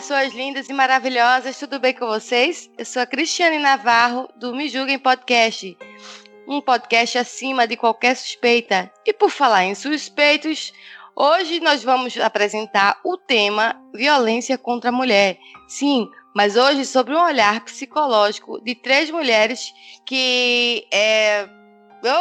Pessoas lindas e maravilhosas, tudo bem com vocês? Eu sou a Cristiane Navarro, do Me Julguem Podcast, um podcast acima de qualquer suspeita. E por falar em suspeitos, hoje nós vamos apresentar o tema violência contra a mulher. Sim, mas hoje sobre um olhar psicológico de três mulheres que é.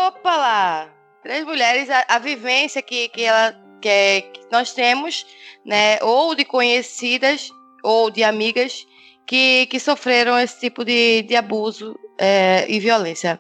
Opa lá! Três mulheres, a, a vivência que, que ela que, é- nós temos, né? Ou de conhecidas ou de amigas que, que sofreram esse tipo de, de abuso é, e violência.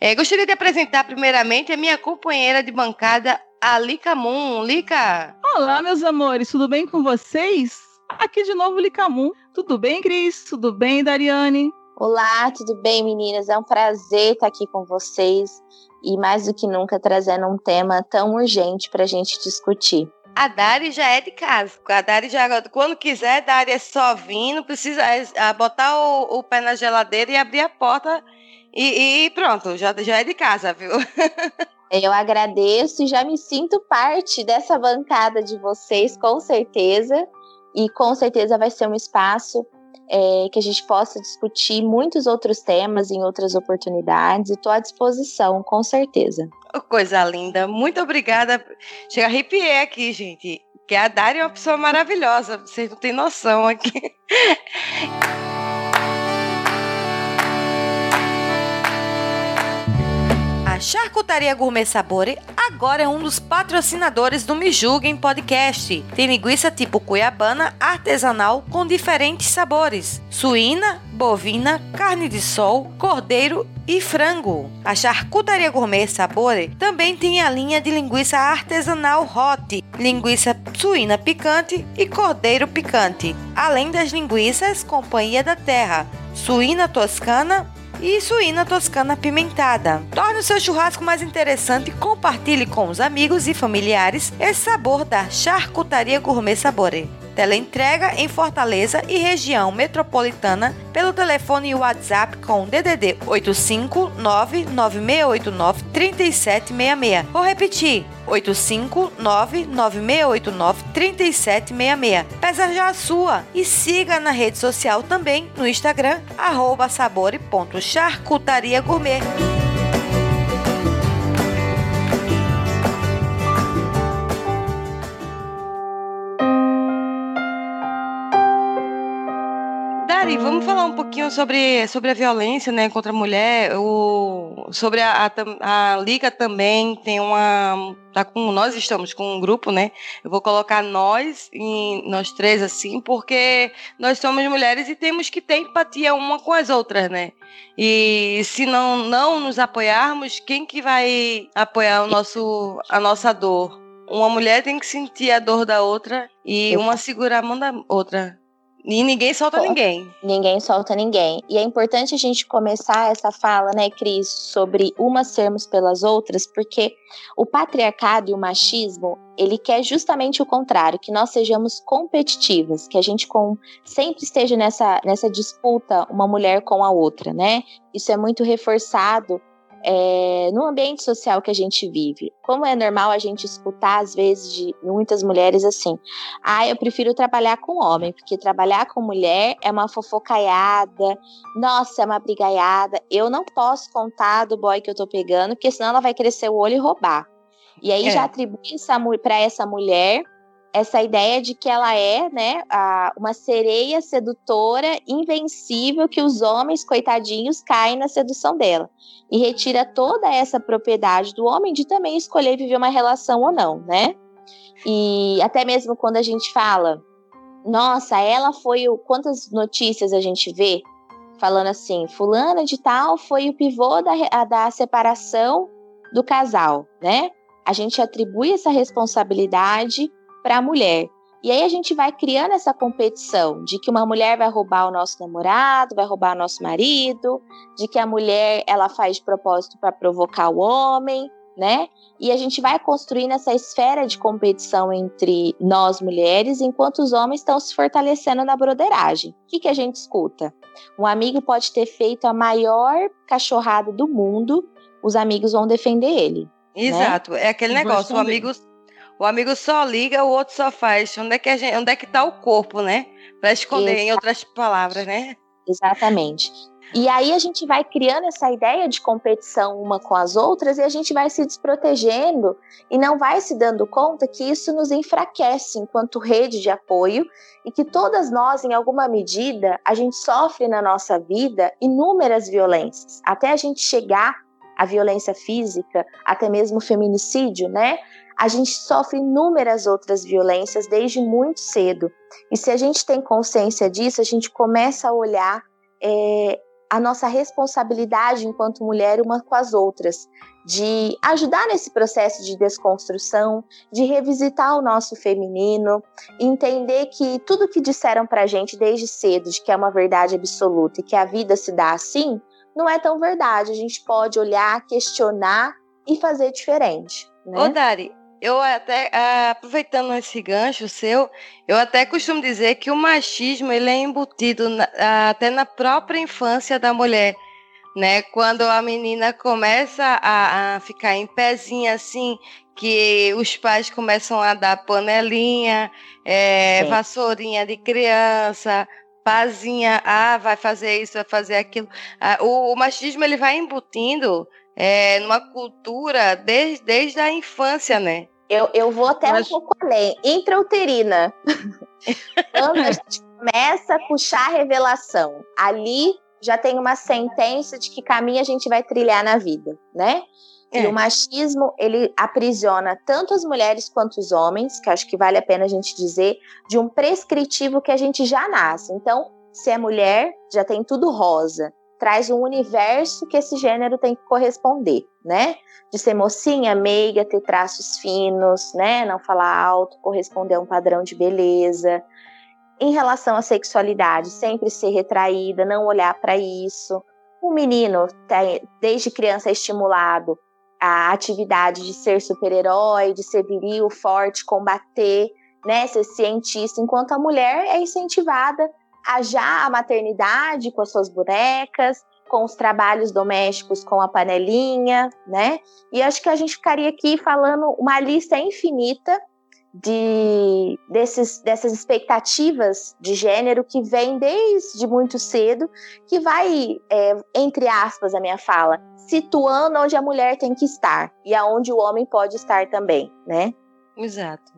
É, gostaria de apresentar primeiramente a minha companheira de bancada, a Lica Moon. Lica! Olá, meus amores, tudo bem com vocês? Aqui de novo, Licamun. Tudo bem, Cris? Tudo bem, Dariane? Olá, tudo bem, meninas? É um prazer estar aqui com vocês e mais do que nunca trazendo um tema tão urgente para a gente discutir. A Dari já é de casa. A Dari já, quando quiser, Dari é só vir, não precisa é, é, botar o, o pé na geladeira e abrir a porta e, e pronto, já, já é de casa, viu? Eu agradeço e já me sinto parte dessa bancada de vocês, com certeza. E com certeza vai ser um espaço é, que a gente possa discutir muitos outros temas em outras oportunidades. Estou à disposição, com certeza. Coisa linda. Muito obrigada. Chega, arrepiei aqui, gente. Que a Dari é uma pessoa maravilhosa. Vocês não têm noção aqui. Charcutaria Gourmet Sabore agora é um dos patrocinadores do Me Julguem Podcast. Tem linguiça tipo cuiabana artesanal com diferentes sabores: suína, bovina, carne de sol, cordeiro e frango. A Charcutaria Gourmet Sabore também tem a linha de linguiça artesanal Hot, linguiça suína picante e cordeiro picante, além das linguiças Companhia da Terra, suína toscana e suína toscana apimentada. Torne o seu churrasco mais interessante e compartilhe com os amigos e familiares esse sabor da Charcutaria Gourmet Sabore. Teleentrega em Fortaleza e região metropolitana pelo telefone e WhatsApp com DDD 85996893766. Vou repetir: 85996893766. Peça já a sua e siga na rede social também no Instagram arroba gourmet. Vamos falar um pouquinho sobre, sobre a violência né, contra a mulher. O, sobre a, a, a Liga também tem uma. Tá com, nós estamos com um grupo, né? Eu vou colocar nós, em, nós três, assim, porque nós somos mulheres e temos que ter empatia uma com as outras, né? E se não, não nos apoiarmos, quem que vai apoiar o nosso, a nossa dor? Uma mulher tem que sentir a dor da outra e uma segurar a mão da outra. E ninguém solta Bom. ninguém. Ninguém solta ninguém. E é importante a gente começar essa fala, né, Cris, sobre umas sermos pelas outras, porque o patriarcado e o machismo, ele quer justamente o contrário, que nós sejamos competitivas, que a gente com, sempre esteja nessa, nessa disputa uma mulher com a outra, né? Isso é muito reforçado é, no ambiente social que a gente vive. Como é normal a gente escutar, às vezes, de muitas mulheres assim: ah, eu prefiro trabalhar com homem, porque trabalhar com mulher é uma fofocaiada, nossa, é uma brigaiada. Eu não posso contar do boy que eu tô pegando, porque senão ela vai crescer o olho e roubar. E aí É. já atribui para essa mulher essa ideia de que ela é, né, a, uma sereia sedutora invencível que os homens coitadinhos caem na sedução dela e retira toda essa propriedade do homem de também escolher viver uma relação ou não, né? E até mesmo quando a gente fala, nossa, ela foi o quantas notícias a gente vê falando assim, fulana de tal foi o pivô da, da separação do casal, né? A gente atribui essa responsabilidade para a mulher. E aí a gente vai criando essa competição de que uma mulher vai roubar o nosso namorado, vai roubar o nosso marido, de que a mulher ela faz de propósito para provocar o homem, né? E a gente vai construindo essa esfera de competição entre nós mulheres, enquanto os homens estão se fortalecendo na broderagem. O que, que a gente escuta? Um amigo pode ter feito a maior cachorrada do mundo, os amigos vão defender ele. Né? Exato, né? é aquele negócio, o amigo o amigo só liga, o outro só faz. Onde é que, a gente, onde é que tá o corpo, né? Para esconder, Exato. em outras palavras, né? Exatamente. E aí a gente vai criando essa ideia de competição uma com as outras e a gente vai se desprotegendo e não vai se dando conta que isso nos enfraquece enquanto rede de apoio e que todas nós, em alguma medida, a gente sofre na nossa vida inúmeras violências, até a gente chegar à violência física, até mesmo feminicídio, né? A gente sofre inúmeras outras violências desde muito cedo. E se a gente tem consciência disso, a gente começa a olhar é, a nossa responsabilidade enquanto mulher uma com as outras, de ajudar nesse processo de desconstrução, de revisitar o nosso feminino, entender que tudo que disseram pra gente desde cedo, de que é uma verdade absoluta e que a vida se dá assim, não é tão verdade. A gente pode olhar, questionar e fazer diferente. Né? Ô, Dari, eu até, ah, aproveitando esse gancho seu, eu até costumo dizer que o machismo ele é embutido na, até na própria infância da mulher, né? Quando a menina começa a, a ficar em pezinha assim, que os pais começam a dar panelinha, é, vassourinha de criança, pazinha, ah, vai fazer isso, vai fazer aquilo. Ah, o, o machismo ele vai embutindo é, numa cultura desde, desde a infância, né? Eu, eu vou até Mas... um pouco além. Intrauterina. Quando a gente começa a puxar a revelação, ali já tem uma sentença de que caminho a gente vai trilhar na vida, né? É. E o machismo, ele aprisiona tanto as mulheres quanto os homens, que acho que vale a pena a gente dizer, de um prescritivo que a gente já nasce. Então, se é mulher, já tem tudo rosa traz um universo que esse gênero tem que corresponder, né? De ser mocinha, meiga, ter traços finos, né? Não falar alto, corresponder a um padrão de beleza. Em relação à sexualidade, sempre ser retraída, não olhar para isso. O menino, desde criança, é estimulado a atividade de ser super-herói, de ser viril, forte, combater, né? Ser cientista, enquanto a mulher é incentivada a já a maternidade com as suas bonecas, com os trabalhos domésticos com a panelinha, né? E acho que a gente ficaria aqui falando uma lista infinita de desses, dessas expectativas de gênero que vem desde muito cedo, que vai, é, entre aspas, a minha fala, situando onde a mulher tem que estar e aonde o homem pode estar também, né? Exato.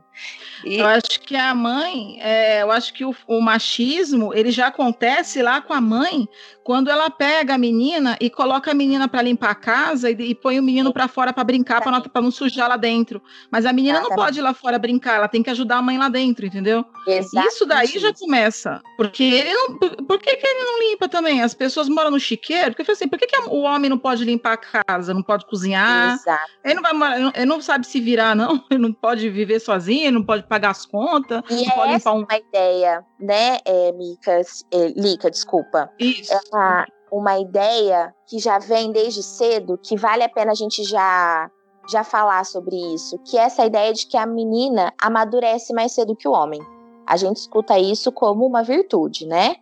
E... Eu acho que a mãe, é, eu acho que o, o, machismo ele já acontece lá com a mãe quando ela pega a menina e coloca a menina para limpar a casa e, e, põe o menino para fora para brincar para não, não, sujar lá dentro. Mas a menina não pode ir lá fora brincar, ela tem que ajudar a mãe lá dentro, entendeu? Exatamente. Isso daí já começa, porque ele não, por, que, que ele não limpa também? As pessoas moram no chiqueiro, porque assim, por que, que o homem não pode limpar a casa, não pode cozinhar? Exato. Ele não vai, ele não sabe se virar não, ele não pode viver sozinho não pode pagar as contas. E não é pode essa um... uma ideia, né, é, Micas, é, Lica, desculpa. Isso. É uma, uma ideia que já vem desde cedo, que vale a pena a gente já já falar sobre isso, que é essa ideia de que a menina amadurece mais cedo que o homem. A gente escuta isso como uma virtude, né?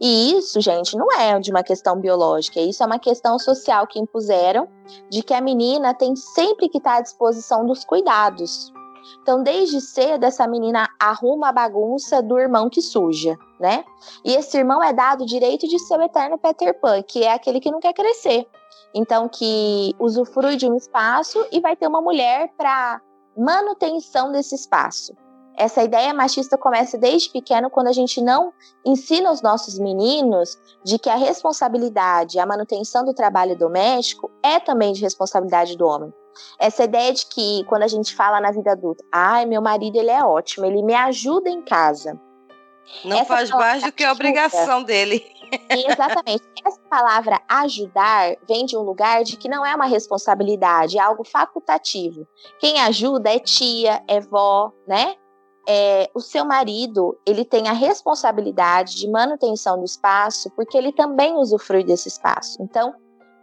E isso, gente, não é de uma questão biológica, isso é uma questão social que impuseram de que a menina tem sempre que estar à disposição dos cuidados. Então, desde cedo, essa menina arruma a bagunça do irmão que suja, né? E esse irmão é dado o direito de ser o eterno Peter Pan, que é aquele que não quer crescer. Então, que usufrui de um espaço e vai ter uma mulher para manutenção desse espaço. Essa ideia machista começa desde pequeno quando a gente não ensina os nossos meninos de que a responsabilidade, a manutenção do trabalho doméstico é também de responsabilidade do homem. Essa ideia de que quando a gente fala na vida adulta, ai, meu marido ele é ótimo, ele me ajuda em casa. Não Essa faz mais do que a obrigação dele. Exatamente. Essa palavra ajudar vem de um lugar de que não é uma responsabilidade, é algo facultativo. Quem ajuda é tia, é vó, né? É, o seu marido ele tem a responsabilidade de manutenção do espaço porque ele também usufrui desse espaço. Então,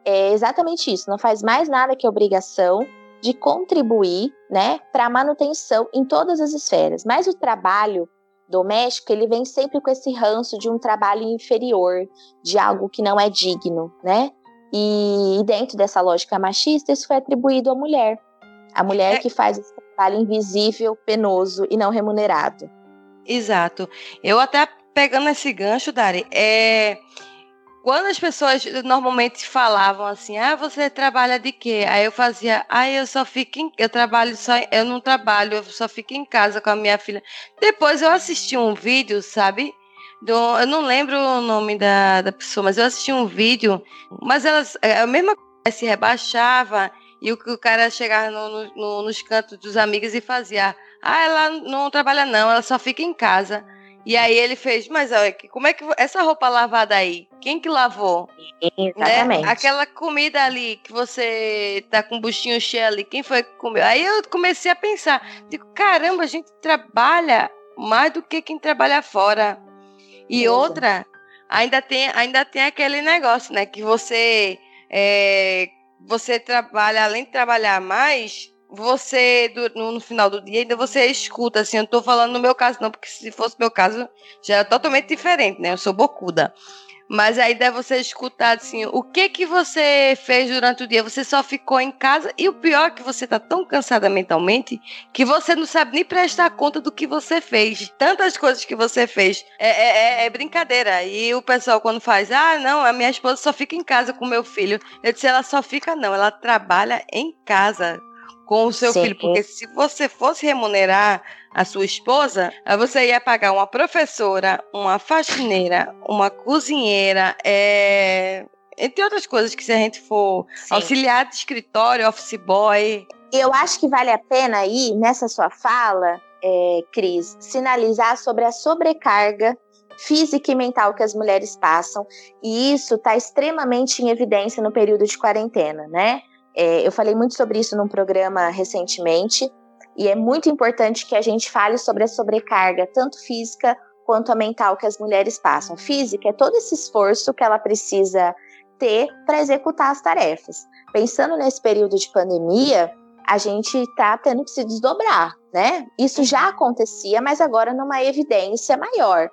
é exatamente isso. Não faz mais nada que obrigação de contribuir, né, para a manutenção em todas as esferas. Mas o trabalho doméstico, ele vem sempre com esse ranço de um trabalho inferior, de algo que não é digno, né? E dentro dessa lógica machista, isso foi atribuído à mulher. A mulher é. que faz esse trabalho invisível, penoso e não remunerado. Exato. Eu até pegando esse gancho, Dari, é quando as pessoas normalmente falavam assim, ah, você trabalha de quê? Aí eu fazia, ah, eu só fico em, eu trabalho só, eu não trabalho, eu só fico em casa com a minha filha. Depois eu assisti um vídeo, sabe? Do, eu não lembro o nome da, da pessoa, mas eu assisti um vídeo, mas elas, é, a mesma coisa, se rebaixava e o, o cara chegava no, no, nos cantos dos amigos e fazia, ah, ela não trabalha não, ela só fica em casa. E aí ele fez, mas olha, como é que essa roupa lavada aí? Quem que lavou? Exatamente. Né? Aquela comida ali que você tá com o buchinho cheio ali, quem foi que comeu? Aí eu comecei a pensar, digo, caramba, a gente trabalha mais do que quem trabalha fora. E outra, ainda tem, ainda tem aquele negócio, né, que você é, você trabalha, além de trabalhar mais, você, no, final do dia, ainda você escuta, assim, eu não tô falando no meu caso não, porque se fosse meu caso, já é totalmente diferente, né? Eu sou bocuda. Mas aí deve você escutar, assim, o que que você fez durante o dia? Você só ficou em casa e o pior é que você tá tão cansada mentalmente que você não sabe nem prestar conta do que você fez. Tantas coisas que você fez. É, é, é, é brincadeira. E o pessoal quando faz, ah, não, a minha esposa só fica em casa com meu filho. Eu disse, ela só fica não, ela trabalha em casa com o seu Sim. filho, porque se você fosse remunerar a sua esposa, você ia pagar uma professora, uma faxineira, uma cozinheira, é... entre outras coisas que se a gente for Sim. auxiliar de escritório, office boy. Eu acho que vale a pena aí, nessa sua fala, é, Cris, sinalizar sobre a sobrecarga física e mental que as mulheres passam, e isso está extremamente em evidência no período de quarentena, né? É, eu falei muito sobre isso num programa recentemente, e é muito importante que a gente fale sobre a sobrecarga, tanto física quanto a mental, que as mulheres passam. Física é todo esse esforço que ela precisa ter para executar as tarefas. Pensando nesse período de pandemia, a gente está tendo que se desdobrar, né? Isso já acontecia, mas agora numa evidência maior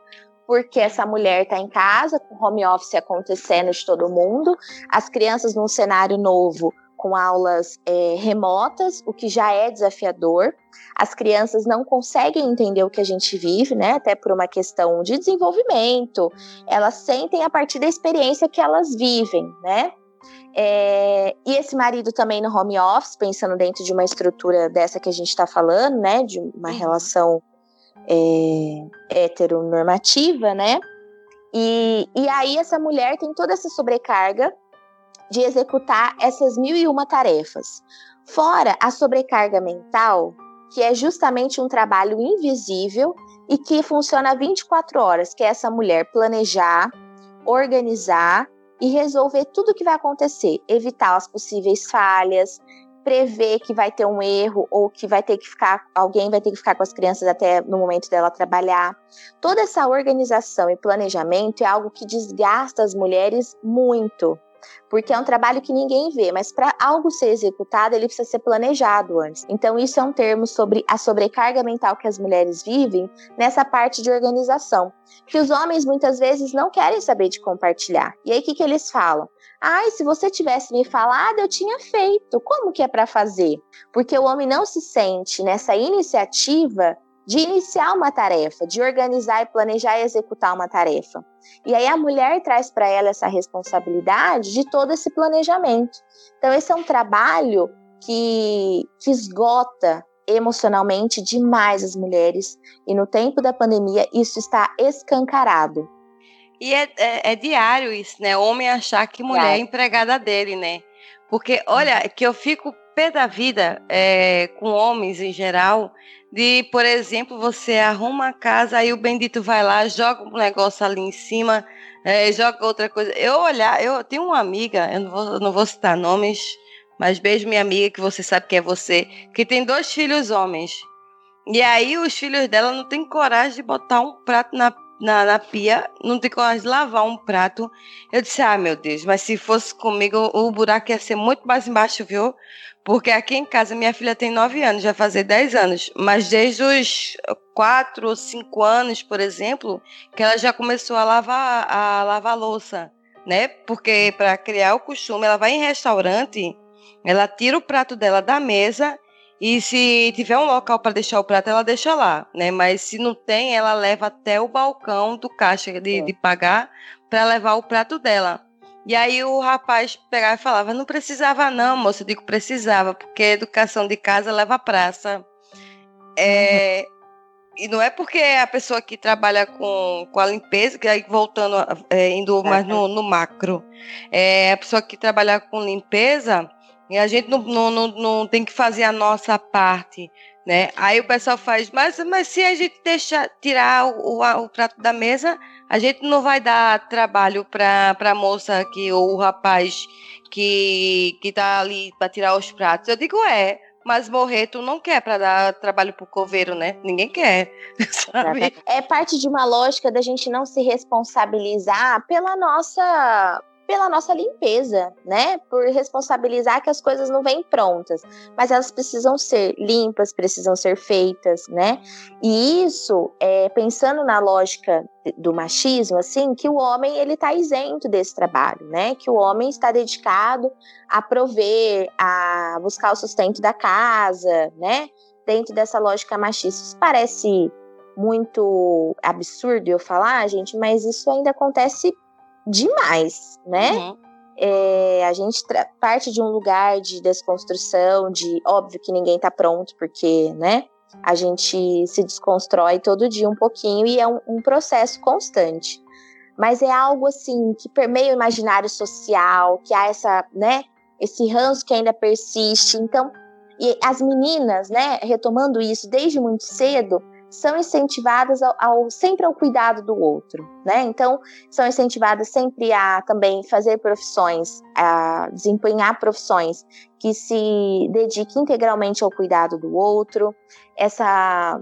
porque essa mulher está em casa, com home office acontecendo de todo mundo, as crianças num cenário novo com aulas é, remotas, o que já é desafiador. As crianças não conseguem entender o que a gente vive, né? Até por uma questão de desenvolvimento. Elas sentem a partir da experiência que elas vivem, né? É, e esse marido também no home office, pensando dentro de uma estrutura dessa que a gente está falando, né? De uma uhum. relação é, heteronormativa, né? E, e aí essa mulher tem toda essa sobrecarga de executar essas mil e uma tarefas. Fora a sobrecarga mental, que é justamente um trabalho invisível e que funciona 24 horas, que é essa mulher planejar, organizar e resolver tudo o que vai acontecer, evitar as possíveis falhas, prever que vai ter um erro ou que vai ter que ficar, alguém vai ter que ficar com as crianças até no momento dela trabalhar. Toda essa organização e planejamento é algo que desgasta as mulheres muito porque é um trabalho que ninguém vê, mas para algo ser executado, ele precisa ser planejado antes. Então, isso é um termo sobre a sobrecarga mental que as mulheres vivem nessa parte de organização, que os homens muitas vezes não querem saber de compartilhar. E aí, o que, que eles falam? Ai, se você tivesse me falado, eu tinha feito. Como que é para fazer? Porque o homem não se sente nessa iniciativa de iniciar uma tarefa, de organizar e planejar e executar uma tarefa. E aí a mulher traz para ela essa responsabilidade de todo esse planejamento. Então esse é um trabalho que, que esgota emocionalmente demais as mulheres e no tempo da pandemia isso está escancarado. E é, é, é diário isso, né? Homem achar que mulher é empregada dele, né? Porque, olha, que eu fico pé da vida é, com homens em geral, de, por exemplo, você arruma a casa, aí o bendito vai lá, joga um negócio ali em cima, é, joga outra coisa. Eu olhar, eu tenho uma amiga, eu não vou, não vou citar nomes, mas beijo minha amiga, que você sabe que é você, que tem dois filhos homens. E aí os filhos dela não têm coragem de botar um prato na, na, na, pia, não tem coragem de lavar um prato. Eu disse, ah, meu Deus, mas se fosse comigo, o buraco ia ser muito mais embaixo, viu? Porque aqui em casa minha filha tem 9 anos, vai fazer 10 anos, mas desde os 4 ou 5 anos, por exemplo, que ela já começou a lavar a lavar louça, né? Porque para criar o costume, ela vai em restaurante, ela tira o prato dela da mesa e se tiver um local para deixar o prato, ela deixa lá, né? Mas se não tem, ela leva até o balcão do caixa de, de pagar para levar o prato dela. E aí o rapaz pegava e falava: Não precisava, não, moça. Eu digo: Precisava, porque educação de casa leva praça. É, uhum. E não é porque a pessoa que trabalha com, com a limpeza, que aí voltando, é, indo mais no, no, macro, é a pessoa que trabalha com limpeza, e a gente não, não, não, não tem que fazer a nossa parte né? Aí o pessoal faz, mas, mas se a gente deixar tirar o, o, o prato da mesa, a gente não vai dar trabalho para a moça que ou o rapaz que que tá ali para tirar os pratos. Eu digo é, mas morrer tu não quer para dar trabalho pro coveiro, né? Ninguém quer, sabe? É parte de uma lógica da gente não se responsabilizar pela nossa pela nossa limpeza, né? Por responsabilizar que as coisas não vêm prontas, mas elas precisam ser limpas, precisam ser feitas, né? E isso, é, pensando na lógica do machismo, assim, que o homem ele está isento desse trabalho, né? Que o homem está dedicado a prover, a buscar o sustento da casa, né? Dentro dessa lógica machista, isso parece muito absurdo eu falar, gente, mas isso ainda acontece demais, né? Uhum. É, a gente parte de um lugar de desconstrução, de óbvio que ninguém tá pronto, porque, né? A gente se desconstrói todo dia um pouquinho e é um, um processo constante. Mas é algo assim que permeia o imaginário social, que há essa, né? Esse ranço que ainda persiste. Então, e as meninas, né? Retomando isso desde muito cedo, são incentivadas ao, ao, sempre ao cuidado do outro, né? Então, são incentivadas sempre a também fazer profissões, a desempenhar profissões que se dediquem integralmente ao cuidado do outro. Essa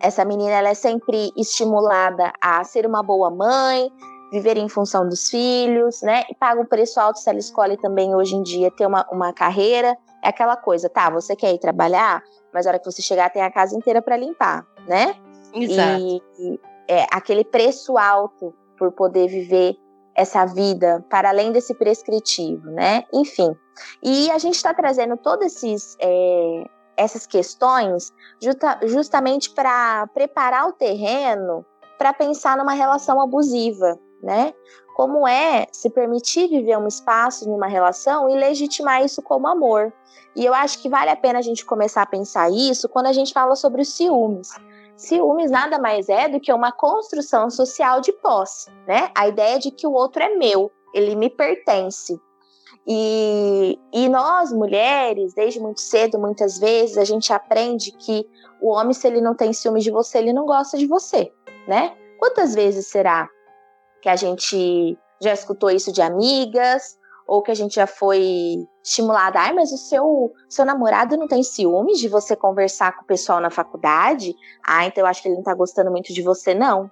essa menina ela é sempre estimulada a ser uma boa mãe, viver em função dos filhos, né? E paga um preço alto se ela escolhe também hoje em dia ter uma, uma carreira. É aquela coisa, tá? Você quer ir trabalhar, mas na hora que você chegar tem a casa inteira para limpar né? Exato. E é, aquele preço alto por poder viver essa vida para além desse prescritivo, né? Enfim. E a gente está trazendo todas esses, é, essas questões justa, justamente para preparar o terreno para pensar numa relação abusiva, né? Como é se permitir viver um espaço numa relação e legitimar isso como amor. E eu acho que vale a pena a gente começar a pensar isso quando a gente fala sobre os ciúmes. Ciúmes nada mais é do que uma construção social de posse, né? A ideia de que o outro é meu, ele me pertence. E, e nós, mulheres, desde muito cedo, muitas vezes, a gente aprende que o homem, se ele não tem ciúmes de você, ele não gosta de você, né? Quantas vezes será que a gente já escutou isso de amigas, ou que a gente já foi estimulada, ai, mas o seu, seu namorado não tem ciúmes de você conversar com o pessoal na faculdade? Ah, então eu acho que ele não tá gostando muito de você, não.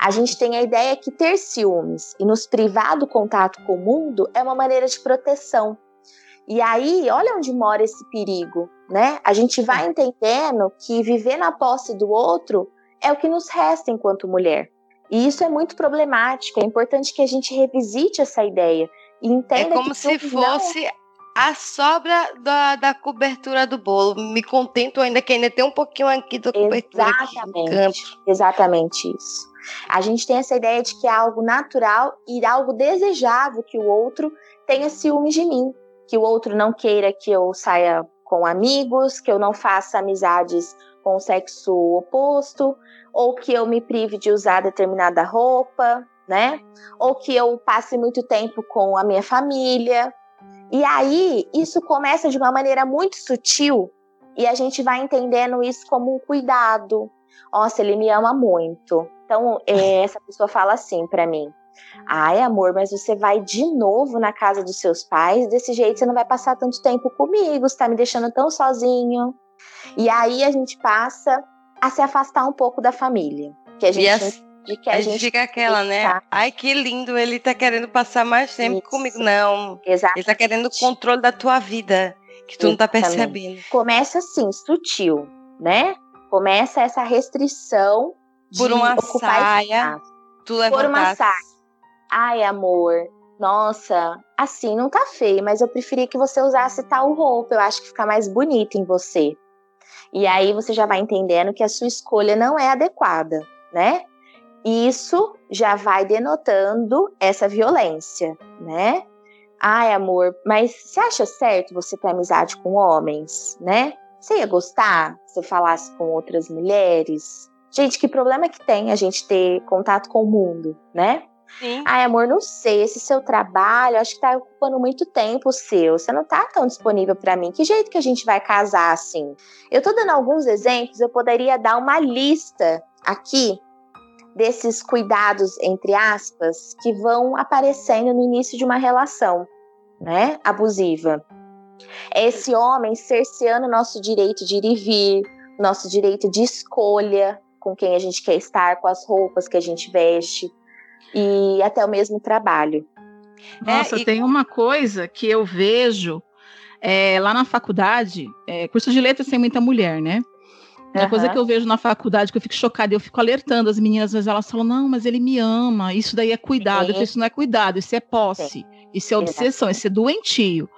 A gente tem a ideia que ter ciúmes e nos privar do contato com o mundo é uma maneira de proteção. E aí, olha onde mora esse perigo, né? A gente vai entendendo que viver na posse do outro é o que nos resta enquanto mulher. E isso é muito problemático. É importante que a gente revisite essa ideia Entenda é como se fosse não... a sobra da, da cobertura do bolo. Me contento ainda que ainda tem um pouquinho aqui da cobertura. Exatamente. Exatamente isso. A gente tem essa ideia de que é algo natural e algo desejável que o outro tenha ciúmes de mim, que o outro não queira que eu saia com amigos, que eu não faça amizades com o sexo oposto, ou que eu me prive de usar determinada roupa, né? Ou que eu passe muito tempo com a minha família. E aí, isso começa de uma maneira muito sutil e a gente vai entendendo isso como um cuidado. Nossa, ele me ama muito. Então, é, essa pessoa fala assim para mim: Ai, amor, mas você vai de novo na casa dos seus pais, desse jeito você não vai passar tanto tempo comigo, você tá me deixando tão sozinho. E aí a gente passa a se afastar um pouco da família. Que a gente de que a, a gente fica aquela, né? Ai, que lindo, ele tá querendo passar mais tempo Isso. comigo. Não. Exatamente. Ele tá querendo o controle da tua vida, que tu Exatamente. não tá percebendo. Começa assim, sutil, né? Começa essa restrição por uma saia. Tu por uma saia. Ai, amor, nossa, assim não tá feio, mas eu preferia que você usasse tal roupa, eu acho que fica mais bonita em você. E aí você já vai entendendo que a sua escolha não é adequada, né? Isso já vai denotando essa violência, né? Ai, amor, mas você acha certo você ter amizade com homens, né? Você ia gostar se eu falasse com outras mulheres? Gente, que problema que tem a gente ter contato com o mundo, né? Sim. Ai, amor, não sei, esse seu trabalho, acho que tá ocupando muito tempo seu. Você não tá tão disponível para mim. Que jeito que a gente vai casar assim? Eu tô dando alguns exemplos, eu poderia dar uma lista aqui desses cuidados, entre aspas, que vão aparecendo no início de uma relação, né, abusiva. É esse homem cerceando nosso direito de ir e vir, nosso direito de escolha com quem a gente quer estar, com as roupas que a gente veste e até o mesmo trabalho. Nossa, é, e... tem uma coisa que eu vejo é, lá na faculdade, é, curso de letras tem muita mulher, né? Uhum. coisa que eu vejo na faculdade, que eu fico chocada, eu fico alertando as meninas, às vezes elas falam, não, mas ele me ama, isso daí é cuidado. Sim. Eu falo, isso não é cuidado, isso é posse, Sim. isso é obsessão, isso é doentio.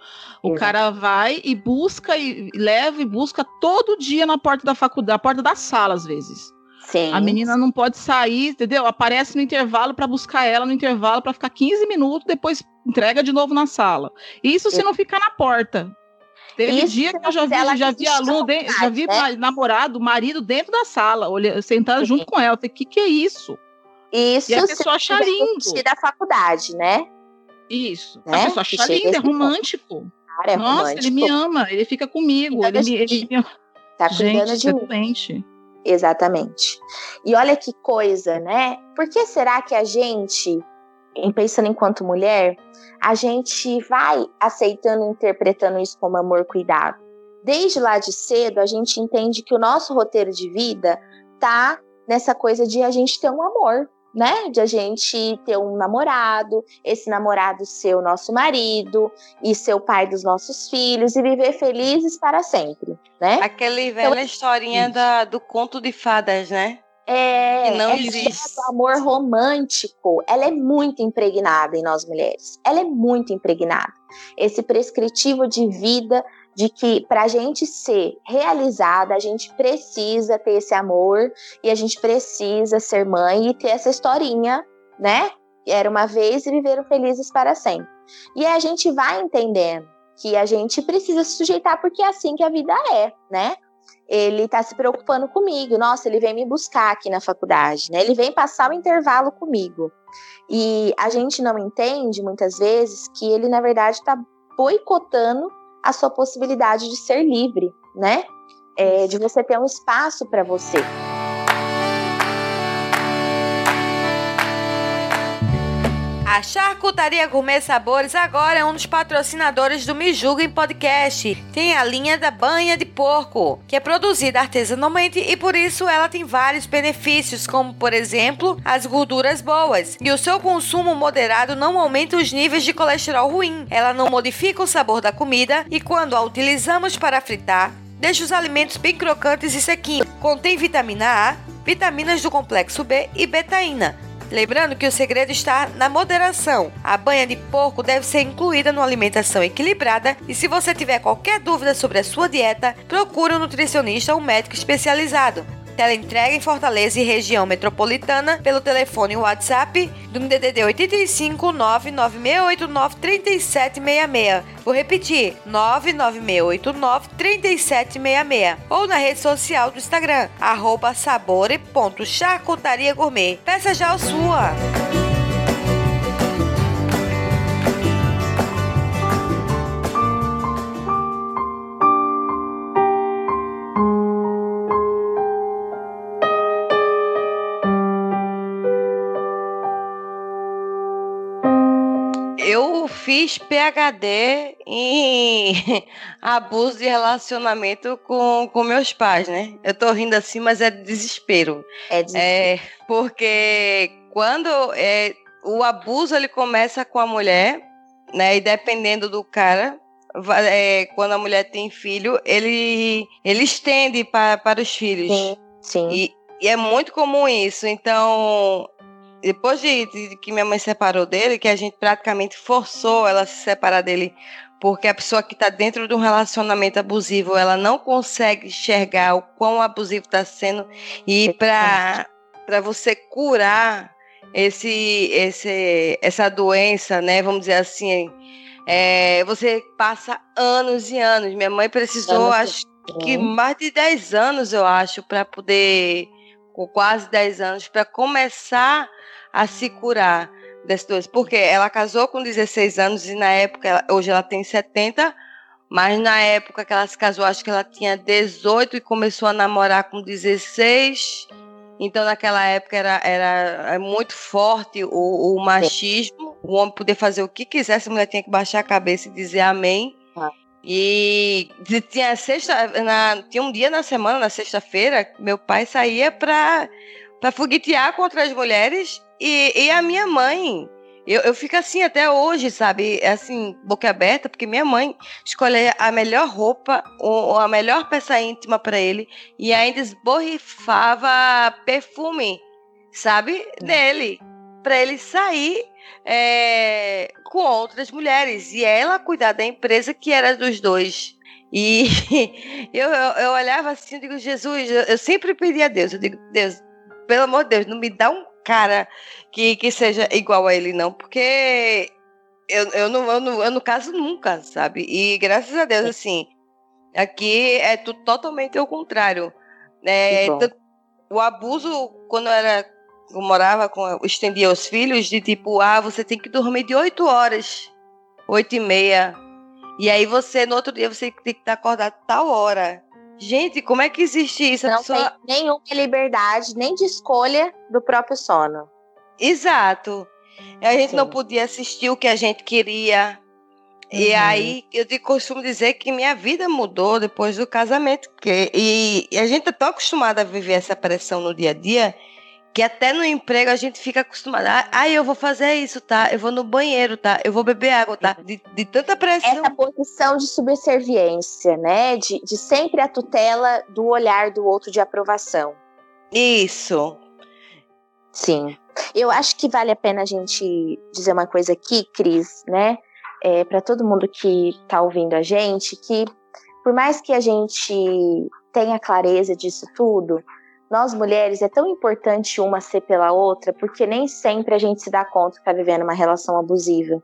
O cara vai e busca, e leva e busca todo dia na porta da faculdade, na porta da sala, às vezes. Sim. A menina não pode sair, entendeu? Aparece no intervalo para buscar ela no intervalo para ficar 15 minutos, depois entrega de novo na sala. Isso se não ficar na porta. Teve Isso, dia que eu já vi, já vi aluno, de, já vi né? namorado, marido dentro da sala, olha, sentado Sim. junto com ela. O que, que é isso? Isso e a pessoa acha lindo. da faculdade, né? Isso. Né? A pessoa acha lindo, é romântico. Cara, é Nossa, romântico. ele me ama, ele fica comigo. Ele, me, ele me... Tá cuidando Gente, de é mim. doente. Exatamente. E olha que coisa, né? Por que será que a gente, pensando enquanto mulher, a gente vai aceitando e interpretando isso como amor cuidado? Desde lá de cedo, a gente entende que o nosso roteiro de vida tá nessa coisa de a gente ter um amor, né? De a gente ter um namorado, esse namorado ser o nosso marido e ser o pai dos nossos filhos e viver felizes para sempre, né? Aquela velha então, historinha da, do conto de fadas, né? É, que não existe. O amor romântico, ela é muito impregnada em nós mulheres. Ela é muito impregnada. Esse prescritivo de vida de que para a gente ser realizada, a gente precisa ter esse amor e a gente precisa ser mãe e ter essa historinha, né? Era uma vez e viveram felizes para sempre. E a gente vai entendendo que a gente precisa se sujeitar porque é assim que a vida é, né? Ele está se preocupando comigo. Nossa, ele vem me buscar aqui na faculdade, né? Ele vem passar o intervalo comigo. E a gente não entende muitas vezes que ele na verdade está boicotando a sua possibilidade de ser livre, né? É, de você ter um espaço para você. A Charcutaria Gourmet Sabores agora é um dos patrocinadores do Me Julguem Podcast. Tem a linha da banha de porco, que é produzida artesanalmente e por isso ela tem vários benefícios, como por exemplo, as gorduras boas. E o seu consumo moderado não aumenta os níveis de colesterol ruim. Ela não modifica o sabor da comida e quando a utilizamos para fritar, deixa os alimentos bem crocantes e sequinhos. Contém vitamina A, vitaminas do complexo B e betaína Lembrando que o segredo está na moderação. A banha de porco deve ser incluída numa alimentação equilibrada e se você tiver qualquer dúvida sobre a sua dieta, procure um nutricionista ou um médico especializado. Teleentrega em Fortaleza e região metropolitana pelo telefone WhatsApp do DDD 85 99689 3766. Vou repetir: 99689 3766. Ou na rede social do Instagram, arroba sabore.charcutaria gourmet. Peça já a sua! Eu fiz PhD em abuso de relacionamento com, com meus pais, né? Eu tô rindo assim, mas é desespero. É desespero. É, porque quando é, o abuso ele começa com a mulher, né? E dependendo do cara, é, quando a mulher tem filho, ele, ele estende pa, para os filhos. Sim, sim. E, e é muito comum isso. Então, depois de, de que minha mãe separou dele, que a gente praticamente forçou ela a se separar dele, porque a pessoa que está dentro de um relacionamento abusivo, ela não consegue enxergar o quão abusivo está sendo. E para para você curar esse, esse, essa doença, né? Vamos dizer assim, é, você passa anos e anos. Minha mãe precisou, acho que mais de 10 anos, eu acho, para poder, com quase 10 anos, para começar a se curar dessa doença. Porque ela casou com 16 anos e na época, ela- hoje ela tem 70, mas na época que ela se casou, acho que ela tinha 18 e começou a namorar com 16. Então, naquela época era, era muito forte o, o machismo. O homem poder fazer o que quisesse, a mulher tinha que baixar a cabeça e dizer amém. Ah. E tinha, sexta, na, tinha um dia na semana, na sexta-feira, meu pai saía para foguetear contra as mulheres e, e a minha mãe. Eu, eu fico assim até hoje, sabe? Assim, boca aberta, porque minha mãe escolheu a melhor roupa, ou, ou a melhor peça íntima para ele e ainda esborrifava perfume, sabe? Dele. Para ele sair é, com outras mulheres. E ela cuidar da empresa que era dos dois. E eu, eu, eu olhava assim e digo, Jesus, eu, eu sempre pedi a Deus, eu digo, Deus, pelo amor de Deus, não me dá um cara que, que seja igual a ele, não, porque eu, eu, não, eu, não, eu não caso nunca, sabe? E graças a Deus, assim, aqui é tudo totalmente o contrário. né? Tanto- o abuso, quando eu era eu morava com, eu estendia os filhos de tipo, ah, você tem que dormir de 8 horas, 8 e meia. E aí você, no outro dia, você tem que estar acordado tal hora. Gente, como é que existe isso? A Não pessoa- tem nenhuma liberdade, nem de escolha do próprio sono. Exato. E a gente não Sim. podia assistir o que a gente queria. E Uhum. aí, eu de- costumo dizer que minha vida mudou depois do casamento. Porque, e, e a gente é tão acostumada a viver essa pressão no dia a dia que até no emprego a gente fica acostumada. Ah, eu vou fazer isso, tá? Eu vou no banheiro, tá? Eu vou beber água, tá? De, de tanta pressão. Essa posição de subserviência, né? De, de sempre a tutela do olhar do outro de aprovação. Isso. Sim. Eu acho que vale a pena a gente dizer uma coisa aqui, Cris, né? É, para todo mundo que tá ouvindo a gente, que por mais que a gente tenha clareza disso tudo, nós mulheres é tão importante uma ser pela outra, porque nem sempre a gente se dá conta que tá vivendo uma relação abusiva.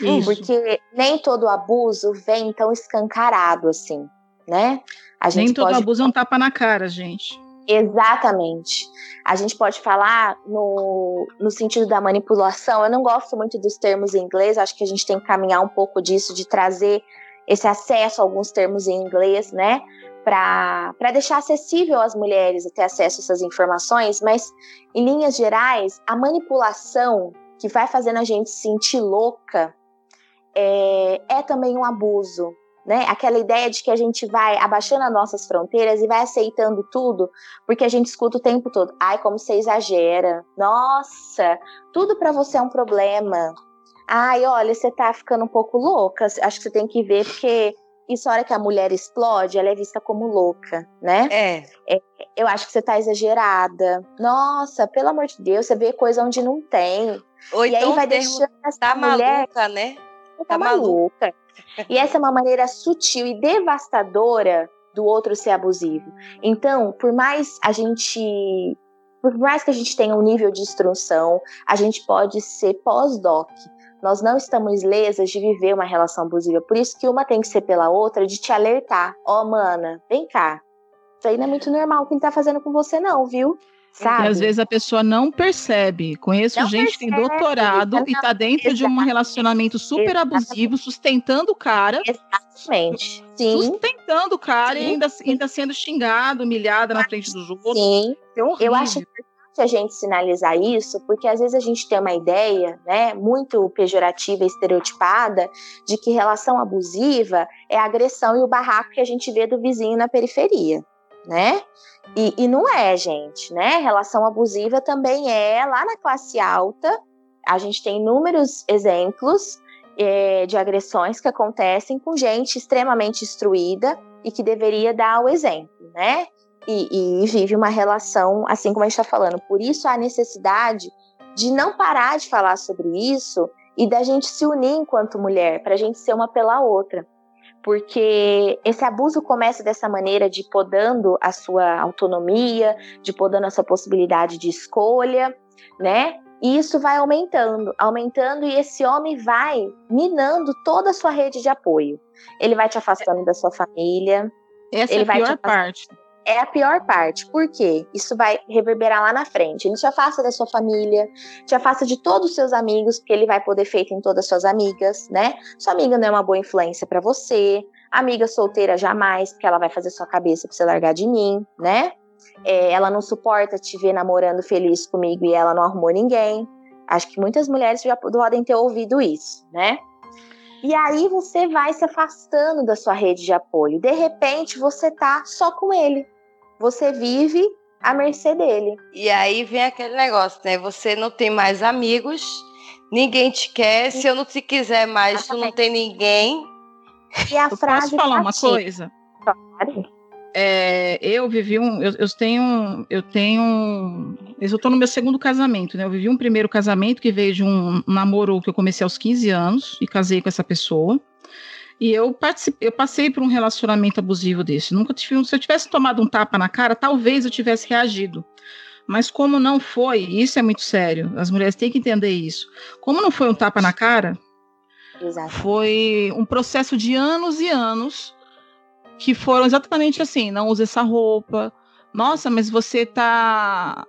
Isso. Porque nem todo abuso vem tão escancarado assim, né? A gente Nem todo pode abuso é um tapa na cara, gente. Exatamente. A gente pode falar no, no sentido da manipulação. Eu não gosto muito dos termos em inglês, acho que a gente tem que caminhar um pouco disso, de trazer esse acesso a alguns termos em inglês, né? Para deixar acessível às mulheres ter acesso a essas informações, mas em linhas gerais, a manipulação que vai fazendo a gente se sentir louca é, é também um abuso, né? Aquela ideia de que a gente vai abaixando as nossas fronteiras e vai aceitando tudo, porque a gente escuta o tempo todo. Ai, como você exagera. Nossa, tudo pra você é um problema. Ai, olha, você tá ficando um pouco louca. Acho que você tem que ver, porque isso, a hora que a mulher explode, ela é vista como louca, né? É. Eu acho que você tá exagerada. Nossa, pelo amor de Deus, você vê coisa onde não tem. Ou e aí então vai o termo deixando essa tá mulher maluca, né? tá Tá maluca. E essa é uma maneira sutil e devastadora do outro ser abusivo. Então, por mais a gente por mais que a gente tenha um nível de instrução, a gente pode ser pós-doc. Nós não estamos lesas de viver uma relação abusiva. Por isso que uma tem que ser pela outra, de te alertar. Ó, oh, mana, vem cá. Isso aí não é muito normal o que ele tá fazendo com você, não, viu? Sabe? E às vezes a pessoa não percebe. Conheço não gente percebe, que tem doutorado e tá dentro de um relacionamento super exatamente. abusivo, sustentando o cara. Exatamente. Sim. Sustentando o cara Sim. e ainda, ainda sendo xingado, humilhada na frente dos outros. Sim. É Eu acho importante a gente sinalizar isso, porque às vezes a gente tem uma ideia, né, muito pejorativa e estereotipada, de que relação abusiva é a agressão e o barraco que a gente vê do vizinho na periferia né? E, e não é, gente, né? Relação abusiva também é lá na classe alta. A gente tem inúmeros exemplos é, de agressões que acontecem com gente extremamente instruída e que deveria dar o exemplo, né? E, e vive uma relação assim como a gente está falando. Por isso a necessidade de não parar de falar sobre isso e da gente se unir enquanto mulher, para a gente ser uma pela outra porque esse abuso começa dessa maneira de podando a sua autonomia, de podando a sua possibilidade de escolha, né? E isso vai aumentando, aumentando, e esse homem vai minando toda a sua rede de apoio. Ele vai te afastando da sua família. Essa ele é a vai pior parte é a pior parte. Por quê? Isso vai reverberar lá na frente. Ele te afasta da sua família, te afasta de todos os seus amigos, porque ele vai poder feito em todas as suas amigas, né? Sua amiga não é uma boa influência para você. Amiga solteira jamais, porque ela vai fazer sua cabeça pra você largar de mim, né? É, ela não suporta te ver namorando feliz comigo e ela não arrumou ninguém. Acho que muitas mulheres já podem ter ouvido isso, né? E aí você vai se afastando da sua rede de apoio. De repente você tá só com ele você vive à mercê dele. E aí vem aquele negócio, né? Você não tem mais amigos, ninguém te quer, se eu não te quiser mais, tu não tem ninguém. E a eu frase posso falar uma coisa? É, eu vivi um, eu, eu tenho, eu tenho, eu estou no meu segundo casamento, né? Eu vivi um primeiro casamento que veio de um namoro que eu comecei aos 15 anos e casei com essa pessoa. E eu, eu passei por um relacionamento abusivo desse. Nunca tive, se eu tivesse tomado um tapa na cara, talvez eu tivesse reagido. Mas como não foi, isso é muito sério. As mulheres têm que entender isso. Como não foi um tapa na cara, Exato. foi um processo de anos e anos que foram exatamente assim: não use essa roupa. Nossa, mas você tá.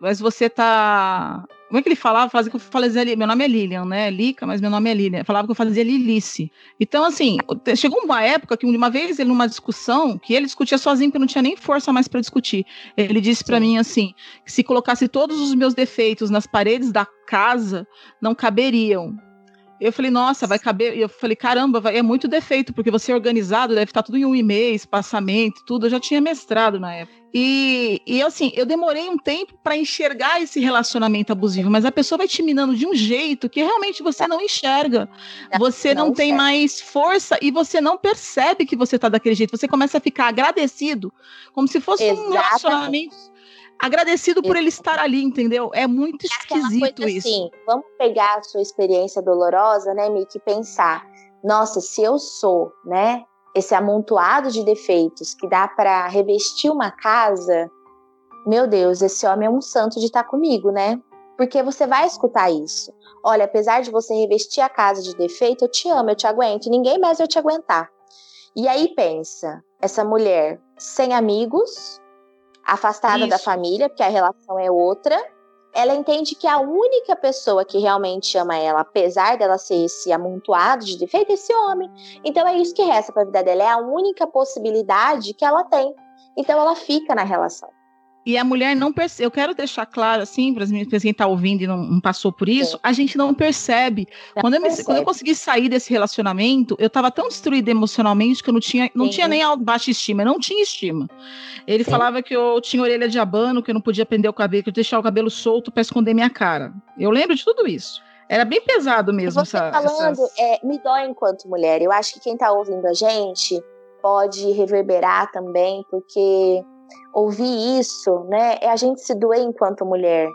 Mas você tá como é que ele falava? Fazia que eu fazia. Meu nome é Lilian, né? Lica, mas meu nome é Lilian. Falava que eu fazia Lilice. Então, assim, chegou uma época que uma vez ele, numa discussão, que ele discutia sozinho, que não tinha nem força mais para discutir. Ele disse para mim assim: que se colocasse todos os meus defeitos nas paredes da casa, não caberiam. Eu falei, nossa, vai caber. Eu falei, caramba, vai, é muito defeito, porque você é organizado, deve estar tudo em um e-mail, espaçamento, tudo. Eu já tinha mestrado na época. E, e assim, eu demorei um tempo para enxergar esse relacionamento abusivo, mas a pessoa vai te minando de um jeito que realmente você não enxerga. Você não, não tem mais força e você não percebe que você está daquele jeito. Você começa a ficar agradecido, como se fosse Exatamente. um relacionamento agradecido por ele estar ali, entendeu? É muito é esquisito isso. Assim, vamos pegar a sua experiência dolorosa, né, Miki, e pensar, nossa, se eu sou, né, esse amontoado de defeitos que dá para revestir uma casa, meu Deus, esse homem é um santo de estar tá comigo, né? Porque você vai escutar isso. Olha, apesar de você revestir a casa de defeito, eu te amo, eu te aguento, ninguém mais vai te aguentar. E aí pensa, essa mulher sem amigos, afastada Isso. da família, porque a relação é outra. Ela entende que a única pessoa que realmente ama ela, apesar dela ser esse amontoado de defeito, é esse homem. Então é isso que resta para a vida dela, é a única possibilidade que ela tem. Então ela fica na relação. E a mulher não percebe. Eu quero deixar claro, assim, para quem está ouvindo e não, não, passou por isso, Sim. a gente não percebe. Não quando, eu me, quando, eu consegui sair desse relacionamento, eu estava tão destruída emocionalmente que eu não tinha, não tinha nem baixa estima, eu não tinha estima. Ele Sim. falava que eu tinha orelha de abano, que eu não podia prender o cabelo, que eu deixar o cabelo solto para esconder minha cara. Eu lembro de tudo isso. Era bem pesado mesmo. Você essa, falando, é, me dói enquanto mulher. Eu acho que quem está ouvindo a gente pode reverberar também, porque ouvir isso, né, é a gente se doer enquanto mulher.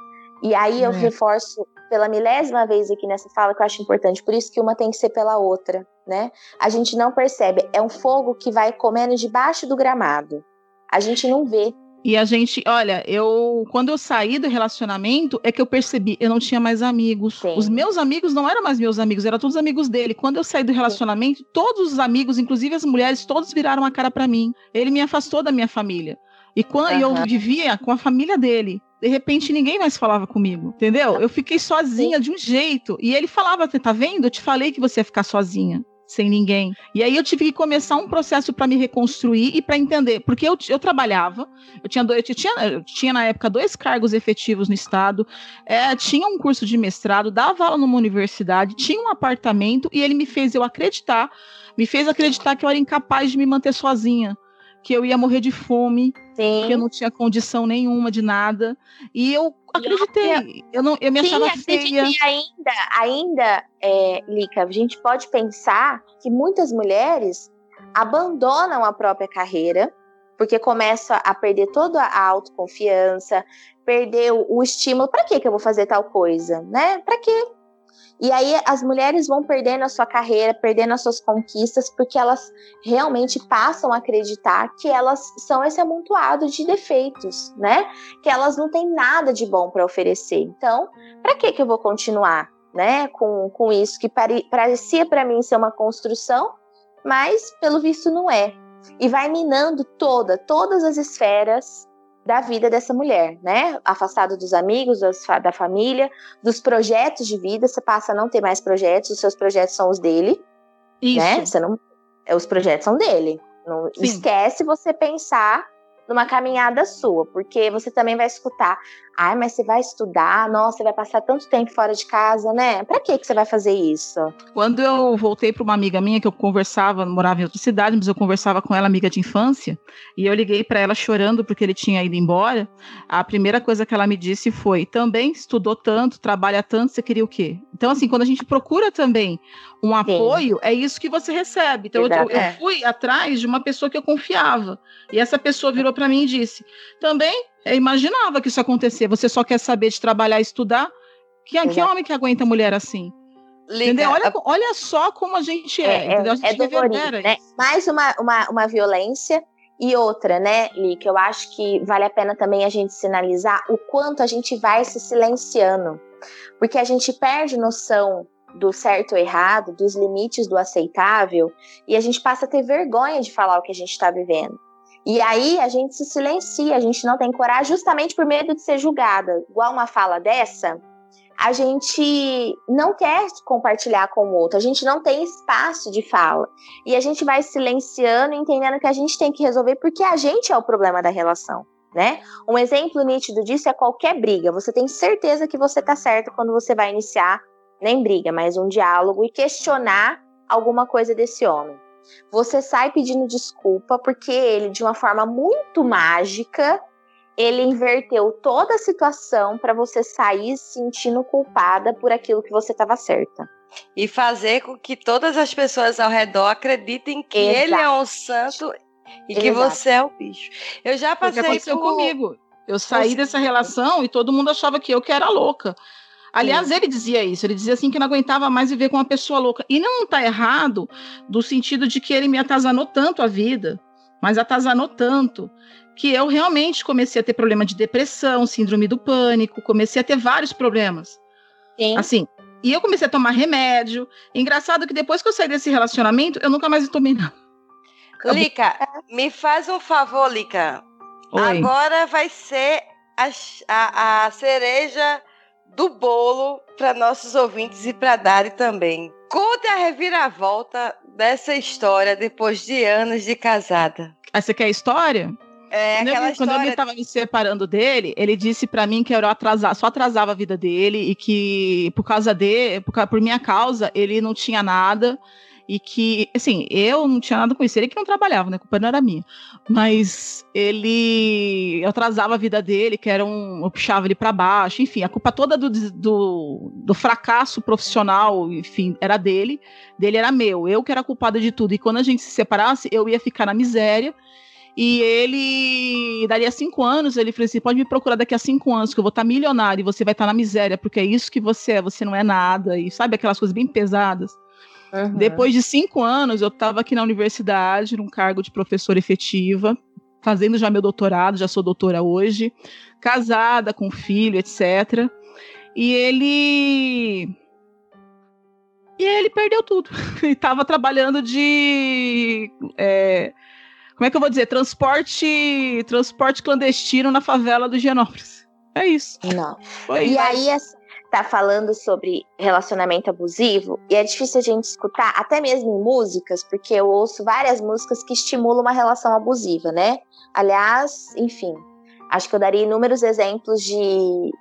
E aí eu É. reforço pela milésima vez aqui nessa fala que eu acho importante, por isso que uma tem que ser pela outra, né? A gente não percebe, é um fogo que vai comendo debaixo do gramado. A gente não vê. E a gente, olha, eu quando eu saí do relacionamento é que eu percebi, eu não tinha mais amigos. Sim. Os meus amigos não eram mais meus amigos, eram todos amigos dele. Quando eu saí do relacionamento, todos os amigos, inclusive as mulheres, todos viraram a cara pra mim. Ele me afastou da minha família. E quando eu Aham. vivia com a família dele, de repente ninguém mais falava comigo, entendeu? Eu fiquei sozinha de um jeito. E ele falava, tá vendo? Eu te falei que você ia ficar sozinha. Sem ninguém. E aí eu tive que começar um processo para me reconstruir e para entender. Porque eu, eu trabalhava, eu tinha, dois, eu, tinha, eu tinha na época dois cargos efetivos no Estado, é, tinha um curso de mestrado, dava aula numa universidade, tinha um apartamento e ele me fez eu acreditar, me fez acreditar que eu era incapaz de me manter sozinha, que eu ia morrer de fome, Sim. que eu não tinha condição nenhuma de nada. E eu acreditei. Eu, não, eu me Sim, achava feia. e ainda, ainda, é, Lica, a gente pode pensar que muitas mulheres abandonam a própria carreira porque começam a perder toda a autoconfiança, perder o, o estímulo. Para que que eu vou fazer tal coisa, né? Para quê? E aí as mulheres vão perdendo a sua carreira, perdendo as suas conquistas, porque elas realmente passam a acreditar que elas são esse amontoado de defeitos, né? Que elas não têm nada de bom para oferecer. Então, para que que eu vou continuar, né, com, com isso que pare, parecia para mim ser uma construção, mas pelo visto não é. E vai minando toda, todas as esferas da vida dessa mulher, né? Afastado dos amigos, das da família, dos projetos de vida, você passa a não ter mais projetos, os seus projetos são os dele, Isso. né? Você não, é, os projetos são dele. Não Sim. esquece você pensar numa caminhada sua, porque você também vai escutar, ai, mas você vai estudar, nossa, você vai passar tanto tempo fora de casa, né? Pra que que você vai fazer isso? Quando eu voltei para uma amiga minha que eu conversava, morava em outra cidade, mas eu conversava com ela, amiga de infância, e eu liguei para ela chorando porque ele tinha ido embora. A primeira coisa que ela me disse foi: também estudou tanto, trabalha tanto, você queria o quê? Então, assim, quando a gente procura também um apoio, é isso que você recebe. Então, eu, eu fui atrás de uma pessoa que eu confiava. E essa pessoa virou para mim e disse: também eu imaginava que isso acontecia. Você só quer saber de trabalhar e estudar? Que, que Exato. homem que aguenta mulher assim? Lica, Entendeu? Olha, a- olha só como a gente é, É, entendeu? A gente é dolorido, né? Mais uma, uma, uma violência e outra, né, Li, que eu acho que vale a pena também a gente sinalizar o quanto a gente vai se silenciando. Porque a gente perde noção do certo ou errado, dos limites do aceitável, e a gente passa a ter vergonha de falar o que a gente está vivendo. E aí a gente se silencia, a gente não tem coragem justamente por medo de ser julgada. Igual uma fala dessa, a gente não quer compartilhar com o outro, a gente não tem espaço de fala. E a gente vai silenciando, entendendo que a gente tem que resolver porque a gente é o problema da relação, né? Um exemplo nítido disso é qualquer briga. Você tem certeza que você tá certo quando você vai iniciar, nem briga, mas um diálogo e questionar alguma coisa desse homem. Você sai pedindo desculpa porque ele, de uma forma muito mágica, ele inverteu toda a situação para você sair se sentindo culpada por aquilo que você estava certa. e fazer com que todas as pessoas ao redor acreditem que Exato. ele é um santo e que Exato. você é o bicho. Eu já o que passei aconteceu por... comigo. Eu saí dessa relação e todo mundo achava que eu que era louca. Aliás, ele dizia isso, ele dizia assim que não aguentava mais viver com uma pessoa louca. E não tá errado do sentido de que ele me atazanou tanto a vida, mas atazanou tanto que eu realmente comecei a ter problema de depressão, síndrome do pânico, comecei a ter vários problemas. Sim. Assim, e eu comecei a tomar remédio. Engraçado que depois que eu saí desse relacionamento, eu nunca mais tomei nada. Lica, me faz um favor, Lica. Oi. Agora vai ser a, a, a cereja do bolo para nossos ouvintes e para Dari também. Conte a reviravolta dessa história depois de anos de casada. Aí você quer a história? É quando, aquela eu, quando eu história. estava me separando dele, ele disse pra mim que eu atrasava, só atrasava a vida dele e que por causa dele, por, por minha causa, ele não tinha nada e que, assim, eu não tinha nada com isso, ele que não trabalhava, né? A culpa não era minha. Mas ele atrasava a vida dele, que era um, eu puxava ele pra baixo, enfim, a culpa toda do, do, do fracasso profissional, enfim, era dele, dele era meu, eu que era culpada de tudo. E quando a gente se separasse, eu ia ficar na miséria E ele, daria cinco anos, ele falou assim: pode me procurar daqui a cinco anos, que eu vou estar milionário e você vai estar na miséria, porque é isso que você é, você não é nada. E sabe aquelas coisas bem pesadas? Uhum. Depois de cinco anos, eu estava aqui na universidade, num cargo de professora efetiva, fazendo já meu doutorado, já sou doutora hoje, casada, com filho, etc. E ele. E ele perdeu tudo. ele estava trabalhando de. É... Como é que eu vou dizer? Transporte, transporte clandestino na favela do Genópolis. É isso. Não. Foi e isso. aí, tá falando sobre relacionamento abusivo e é difícil a gente escutar, até mesmo em músicas, porque eu ouço várias músicas que estimulam uma relação abusiva, né? Aliás, enfim, acho que eu daria inúmeros exemplos de,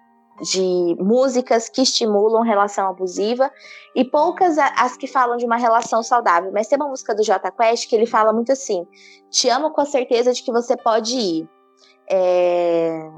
de músicas que estimulam relação abusiva e poucas as que falam de uma relação saudável. Mas tem uma música do J Quest que ele fala muito assim: Te amo com a certeza de que você pode ir. É,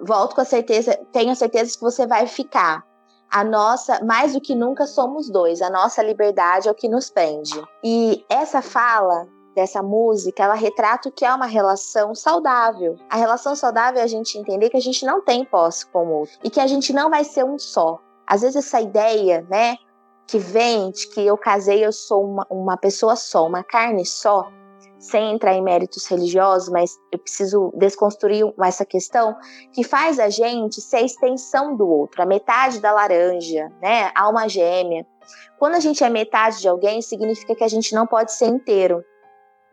volto com a certeza, tenho certeza que você vai ficar a nossa, mais do que nunca somos dois, a nossa liberdade é o que nos prende. E essa fala dessa música, ela retrata o que é uma relação saudável. A relação saudável é a gente entender que a gente não tem posse com o outro e que a gente não vai ser um só. Às vezes essa ideia, né, que vem de que eu casei, eu sou uma, uma pessoa só, uma carne só, sem entrar em méritos religiosos, mas eu preciso desconstruir essa questão que faz a gente ser a extensão do outro, a metade da laranja, né? Alma gêmea. Quando a gente é metade de alguém, significa que a gente não pode ser inteiro.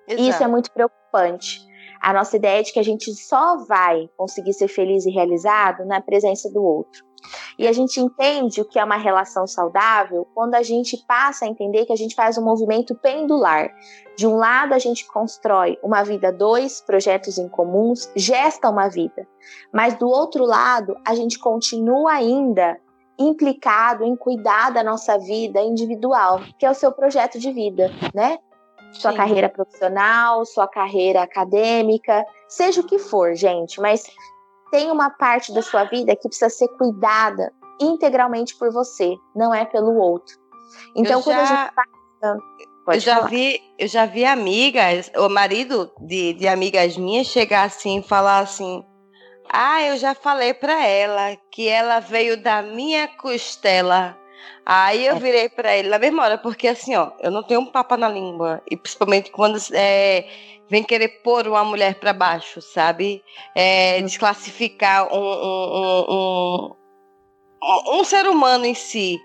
Exato. Isso é muito preocupante. A nossa ideia é de que a gente só vai conseguir ser feliz e realizado na presença do outro. E a gente entende o que é uma relação saudável quando a gente passa a entender que a gente faz um movimento pendular. De um lado, a gente constrói uma vida dois, projetos em comuns, gesta uma vida. Mas do outro lado, a gente continua ainda implicado em cuidar da nossa vida individual, que é o seu projeto de vida, né? Sua Sim. carreira profissional, sua carreira acadêmica, seja o que for, gente, mas tem uma parte da sua vida que precisa ser cuidada integralmente por você, não é pelo outro. Então, eu quando já, a gente passa, eu já falar. vi, eu já vi amigas, o marido de, de amigas minhas chegar assim e falar assim: "Ah, eu já falei para ela que ela veio da minha costela". Aí eu é. virei para ele na mesma hora, porque assim, ó, eu não tenho um papa na língua, e principalmente quando é, vem querer pôr uma mulher para baixo, sabe? É, desclassificar um, um, um, um, ser humano em si.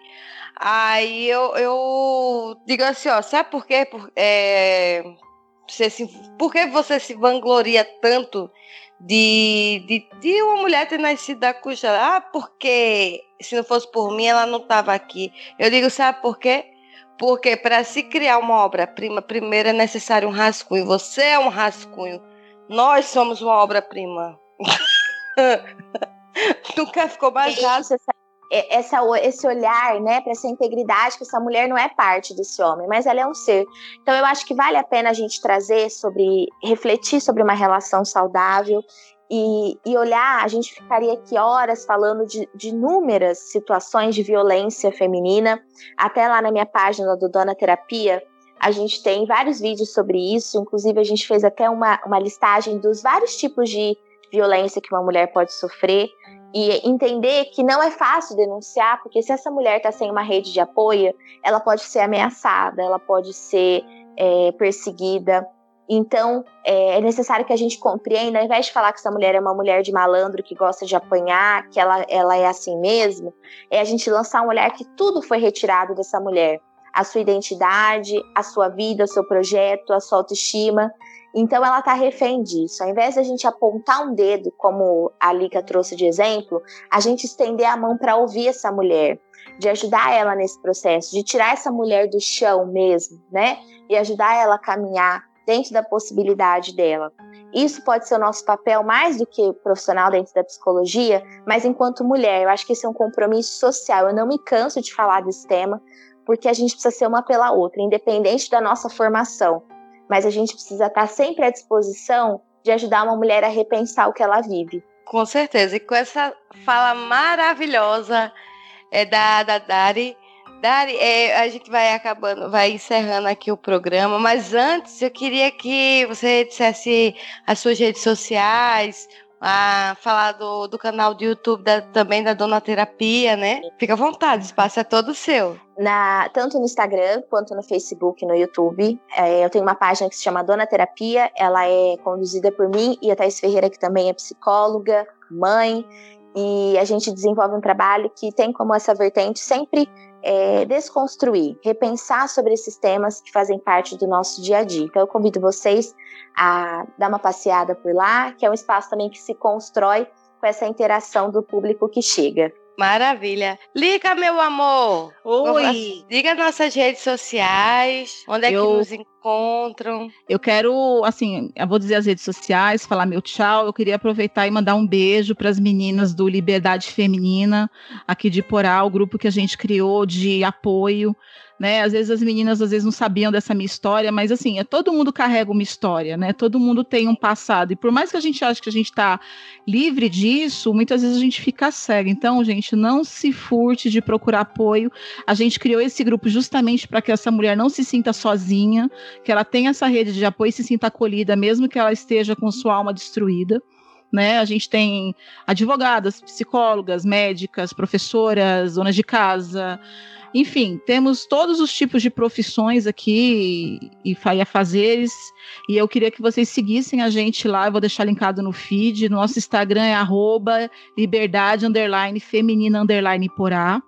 Aí eu, eu digo assim, ó, sabe por quê? Por, é, você se, por que você se vangloria tanto de, de, de uma mulher ter nascido da cuja? Ah, porque se não fosse por mim, ela não estava aqui. Eu digo, sabe por quê? Porque para se criar uma obra-prima, primeiro é necessário um rascunho. Você é um rascunho. Nós somos uma obra-prima. Nunca ficou mais. É, essa, esse olhar, né, para essa integridade, que essa mulher não é parte desse homem, mas ela é um ser. Então eu acho que vale a pena a gente trazer sobre, refletir sobre uma relação saudável e, e, olhar, a gente ficaria aqui horas falando de, de inúmeras situações de violência feminina. Até lá na minha página do Dona Terapia, a gente tem vários vídeos sobre isso. Inclusive, a gente fez até uma, uma listagem dos vários tipos de violência que uma mulher pode sofrer. E entender que não é fácil denunciar, porque se essa mulher está sem uma rede de apoio, ela pode ser ameaçada, ela pode ser é, perseguida. Então, é, é necessário que a gente compreenda, ao invés de falar que essa mulher é uma mulher de malandro que gosta de apanhar, que ela, ela é assim mesmo, é a gente lançar um olhar que tudo foi retirado dessa mulher. A sua identidade, a sua vida, o seu projeto, a sua autoestima. Então ela está refém disso. Ao invés de a gente apontar um dedo, como a Lika trouxe de exemplo, a gente estender a mão para ouvir essa mulher, de ajudar ela nesse processo, de tirar essa mulher do chão mesmo, né? E ajudar ela a caminhar dentro da possibilidade dela. Isso pode ser o nosso papel mais do que profissional dentro da psicologia, mas enquanto mulher, eu acho que esse é um compromisso social. Eu não me canso de falar desse tema, porque a gente precisa ser uma pela outra, independente da nossa formação. Mas a gente precisa estar sempre à disposição de ajudar uma mulher a repensar o que ela vive. Com certeza. E com essa fala maravilhosa é, da, da Dari, Dari, é, a gente vai acabando, vai encerrando aqui o programa, mas antes eu queria que você dissesse as suas redes sociais, a falar do, do canal do YouTube da, também da Dona Terapia, né? Fica à vontade, o espaço é todo seu. Na, tanto no Instagram quanto no Facebook no YouTube. É, eu tenho uma página que se chama Dona Terapia, ela é conduzida por mim e a Thais Ferreira, que também é psicóloga, mãe, e a gente desenvolve um trabalho que tem como essa vertente sempre é, desconstruir, repensar sobre esses temas que fazem parte do nosso dia a dia. Então, eu convido vocês a dar uma passeada por lá, que é um espaço também que se constrói com essa interação do público que chega. Maravilha. Liga, meu amor. Oi. Diga nossas redes sociais, onde é Eu- que nos encontram. Eu quero, assim, eu vou dizer as redes sociais, falar meu tchau. Eu queria aproveitar e mandar um beijo para as meninas do Liberdade Feminina, aqui de Porá, o grupo que a gente criou de apoio. Né? Às vezes as meninas às vezes não sabiam dessa minha história, mas assim, é, todo mundo carrega uma história, né? Todo mundo tem um passado. E por mais que a gente ache que a gente está livre disso, muitas vezes a gente fica cega. Então, gente, não se furte de procurar apoio. A gente criou esse grupo justamente para que essa mulher não se sinta sozinha, que ela tenha essa rede de apoio e se sinta acolhida, mesmo que ela esteja com sua alma destruída. Né? A gente tem advogadas, psicólogas, médicas, professoras, donas de casa, enfim, temos todos os tipos de profissões aqui e, afazeres. E eu queria que vocês seguissem a gente lá. Eu vou deixar linkado no feed. Nosso Instagram é arroba liberdade underline feminina underline porá.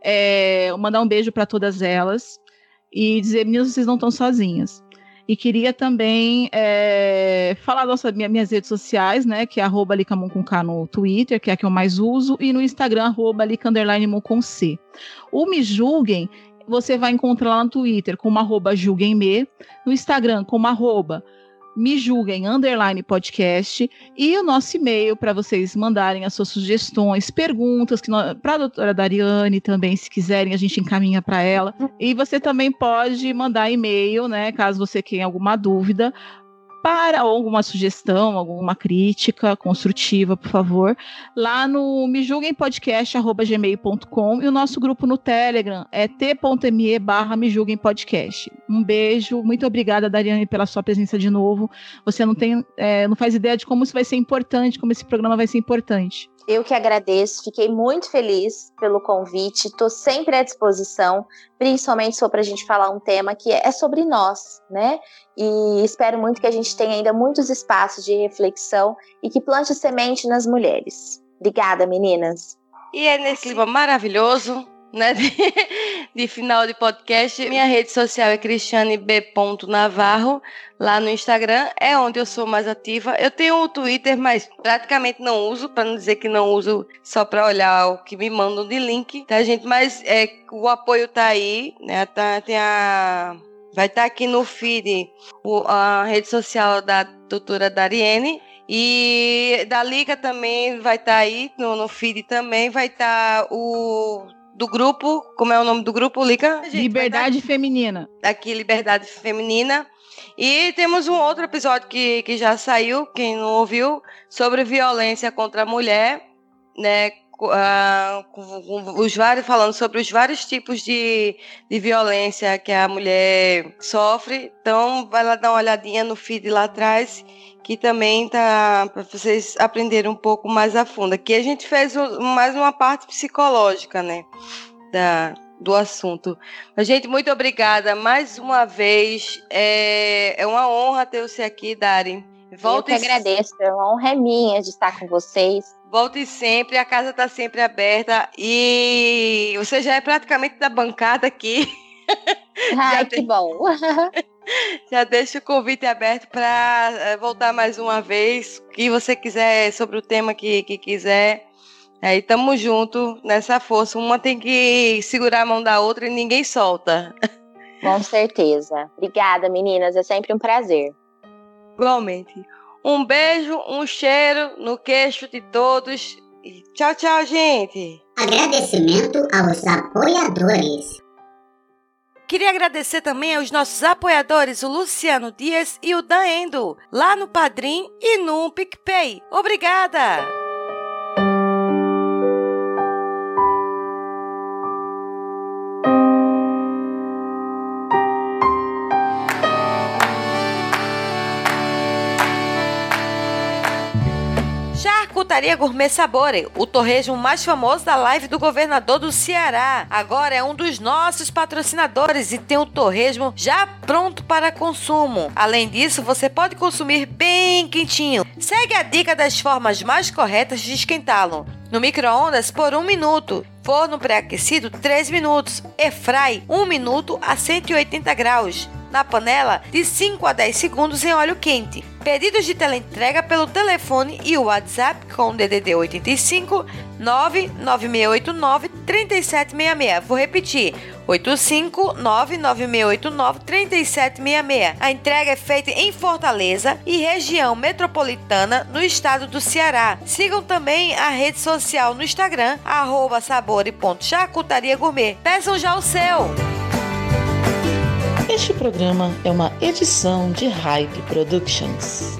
É, mandar um beijo para todas elas e dizer, meninas, vocês não estão sozinhas. E queria também é, falar das minha, minhas redes sociais, né? Que é arroba Licamon no Twitter, que é a que eu mais uso, e no Instagram, arroba Lica underline Mon com C. O Me Julguem, você vai encontrar lá no Twitter como arroba julguemme, no Instagram como arroba me julguem underline podcast e o nosso e-mail para vocês mandarem as suas sugestões, perguntas que para a doutora Dariane também, se quiserem, a gente encaminha para ela. E você também pode mandar e-mail, né, caso você tenha alguma dúvida, para alguma sugestão, alguma crítica construtiva, por favor, lá no me e o nosso grupo no Telegram é t.me barra me. Um beijo, muito obrigada, Dariane, pela sua presença de novo. Você não tem, é, não faz ideia de como isso vai ser importante, como esse programa vai ser importante. Eu que agradeço, fiquei muito feliz pelo convite, estou sempre à disposição, principalmente só para a gente falar um tema que é sobre nós, né? E espero muito que a gente tenha ainda muitos espaços de reflexão e que plante semente nas mulheres. Obrigada, meninas. E é nesse clima maravilhoso, né? De, final de podcast. Minha rede social é Cristiane B. Navarro. Lá no Instagram é onde eu sou mais ativa. Eu tenho o Twitter, mas praticamente não uso, para não dizer que não uso só para olhar o que me mandam de link, tá, gente? Mas é, o apoio tá aí, né? Tá, tem a. Vai estar aqui no feed o, a rede social da doutora Dariene. E da Liga também vai estar aí, no, no feed também vai estar o do grupo, como é o nome do grupo, Lica? Liberdade Feminina. Aqui, Liberdade Feminina. E temos um outro episódio que, que já saiu, quem não ouviu, sobre violência contra a mulher, né? Uh, com, com os vários, falando sobre os vários tipos de, de violência que a mulher sofre. Então, vai lá dar uma olhadinha no feed lá atrás, que também tá para vocês aprenderem um pouco mais a fundo. Aqui a gente fez mais uma parte psicológica, né? Da, do assunto. Mas, gente, muito obrigada mais uma vez. É, é uma honra ter você aqui, Dari. Volte Eu que agradeço, é uma honra é minha de estar com vocês. Volte sempre, a casa está sempre aberta e você já é praticamente da bancada aqui. Ai, que bom. já deixo o convite aberto para voltar mais uma vez. O que você quiser sobre o tema que, que quiser. Aí tamo junto nessa força. Uma tem que segurar a mão da outra e ninguém solta. Com certeza. Obrigada, meninas. É sempre um prazer. Igualmente. Um beijo, um cheiro no queixo de todos. E tchau, tchau, gente. Agradecimento aos apoiadores. Queria agradecer também aos nossos apoiadores, o Luciano Dias e o Dan Endo, lá no Padrim e no PicPay. Obrigada! Charcutaria Gourmet Sabore, o torresmo mais famoso da live do governador do Ceará. Agora é um dos nossos patrocinadores e tem o torresmo já pronto para consumo. Além disso, você pode consumir bem quentinho. Segue a dica das formas mais corretas de esquentá-lo. No micro-ondas por um minuto. Forno pré-aquecido 3 minutos. Airfry 1 minuto a 180 graus na panela de 5 a 10 segundos em óleo quente. Pedidos de teleentrega pelo telefone e o WhatsApp com DDD 85 99689 3766. Vou repetir: 85 99689 3766. A entrega é feita em Fortaleza e região metropolitana no estado do Ceará. Sigam também a rede social no Instagram, arroba sabore.charcutaria gourmet. Peçam já o seu! Este programa é uma edição de Hype Productions.